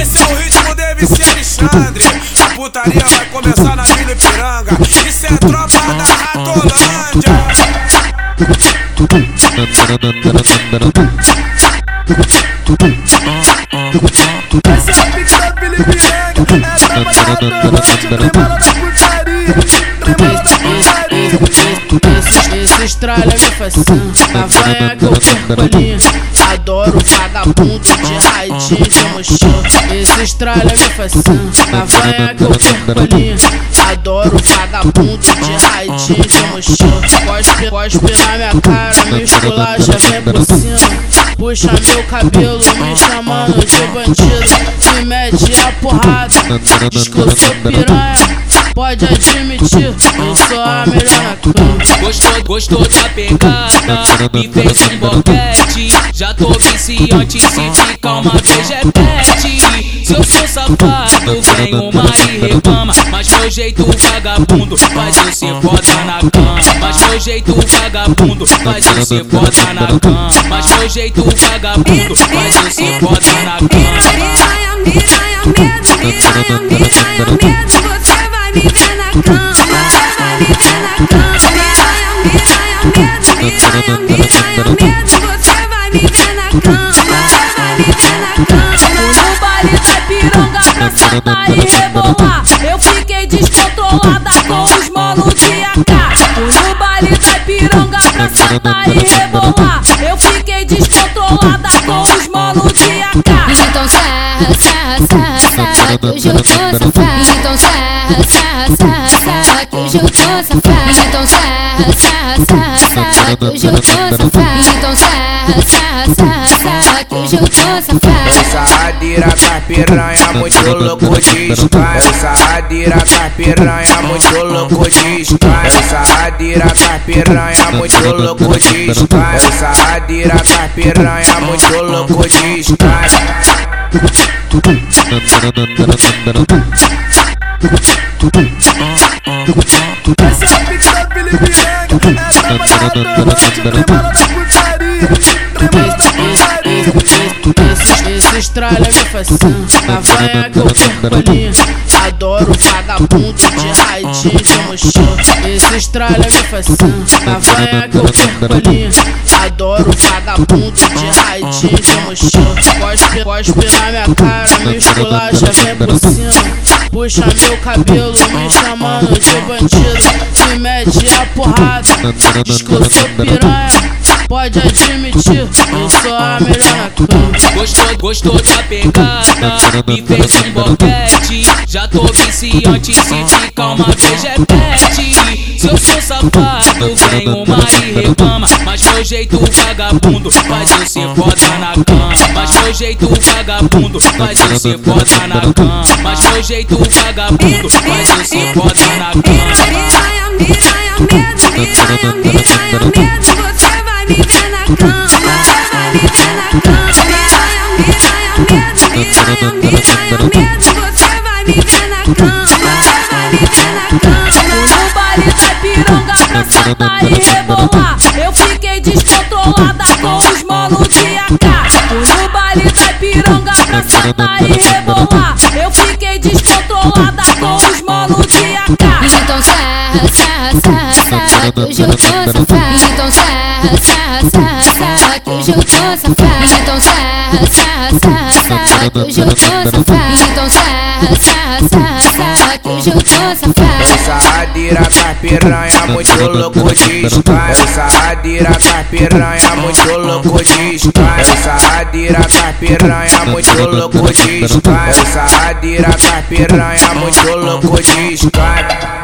Esse é o ritmo de MC Alexandre. A putaria vai começar na Vila Ipiranga. Isso é tropa da Ratolândia. Esse é o pique da Vila Ipiranga. É tropa da Ratolândia. Tremada da putaria. Tremada da putaria. Esse, esse estralha me fascina Cavanha que eu perco a linha Adoro vagabundo de raidinho de mochila Esse estralha me fascina Cavanha que eu perco a linha Adoro vagabundo de raidinho de mochila Cospe, cospe na minha cara, me esculacha, vem por cima Puxa meu cabelo, me chamando de bandido. Me mete a porrada, diz que eu sou piranha Pode admitir, eu sou a melhor na cama Gostou, gostou da pegada e fez um boquete. Já tô viciante, se ficar uma vez repete. Se eu sou safado, vem uma e reclama. Mas meu jeito vagabundo faz eu ser foda na cama. Mas meu jeito vagabundo faz eu ser foda na cama. Mas meu jeito vagabundo faz eu ser foda na cama. Piranha, piranha, medo, piranha, piranha, medo, você vai ver na cama, ver na cama. Piranha, piranha, medo, piranha, piranha, medo, você vai ver na cama, vai ver na cama. No baile da pironga pra sentar e rebolar Eu fiquei descontrolada com os manos de AK No baile da pironga pra sentar e rebolar Eu fiquei descontrolada com os manos de AK Então serra, serra, que tô safada. Então serra, serra, serra, que tô safada. Então serra, serra, serra, que tô safada. Então serra, serra, serra, que tô safada. Essa adira com piranha muito louco de escada Essa adira com piranha muito louco de escada Essa adira com piranha muito louco de escada Essa adira com piranha muito louco de escada Esse é o pique da Vila Ipiranga. É tropa da Ratolândia. Tremada estralha Cavanha que eu perco a linha Adoro vagabundo de raidinho mochila Esse estralha Cavanha que eu perco a linha Adoro vagabundo de raidinho mochila Cospe, cospe na minha cara, me esculacha, vem por cima Puxa meu cabelo, me chamando de bandido. Me mete a porrada, diz piranha. Pode admitir, eu sou a melhor na cama Gostou, gostou da pegada e fez um boquete. Já tô viciante, se ficar uma vez repete. Se eu sou safado, vem uma e reclama. Mas meu jeito vagabundo faz eu ser foda na cama. Mas meu jeito vagabundo faz eu ser foda na cama. Mas meu jeito vagabundo faz eu ser foda na cama. Piranha, piranha, medo, piranha, piranha, medo, você vai me ver na cama, Piranha, medo, piranha, piranha, medo, você vai me ver na cama, vai me ver na cama. No baile da pironga pra sentar e rebolar Eu fiquei descontrolada com os manos de AK No baile da pironga pra sentar e rebolar Eu fiquei descontrolada com os manos de AK Então serra, serra, serra, serra, hoje eu tô safada. Então serra, serra, serra, serra, que hoje eu tô safada. Então serra, serra, serra, que eu tô safada. Então serra, serra, serra, que eu tô safada. Essa adira com piranha muito louco de escada Essa adira com piranha muito louco de louco de escada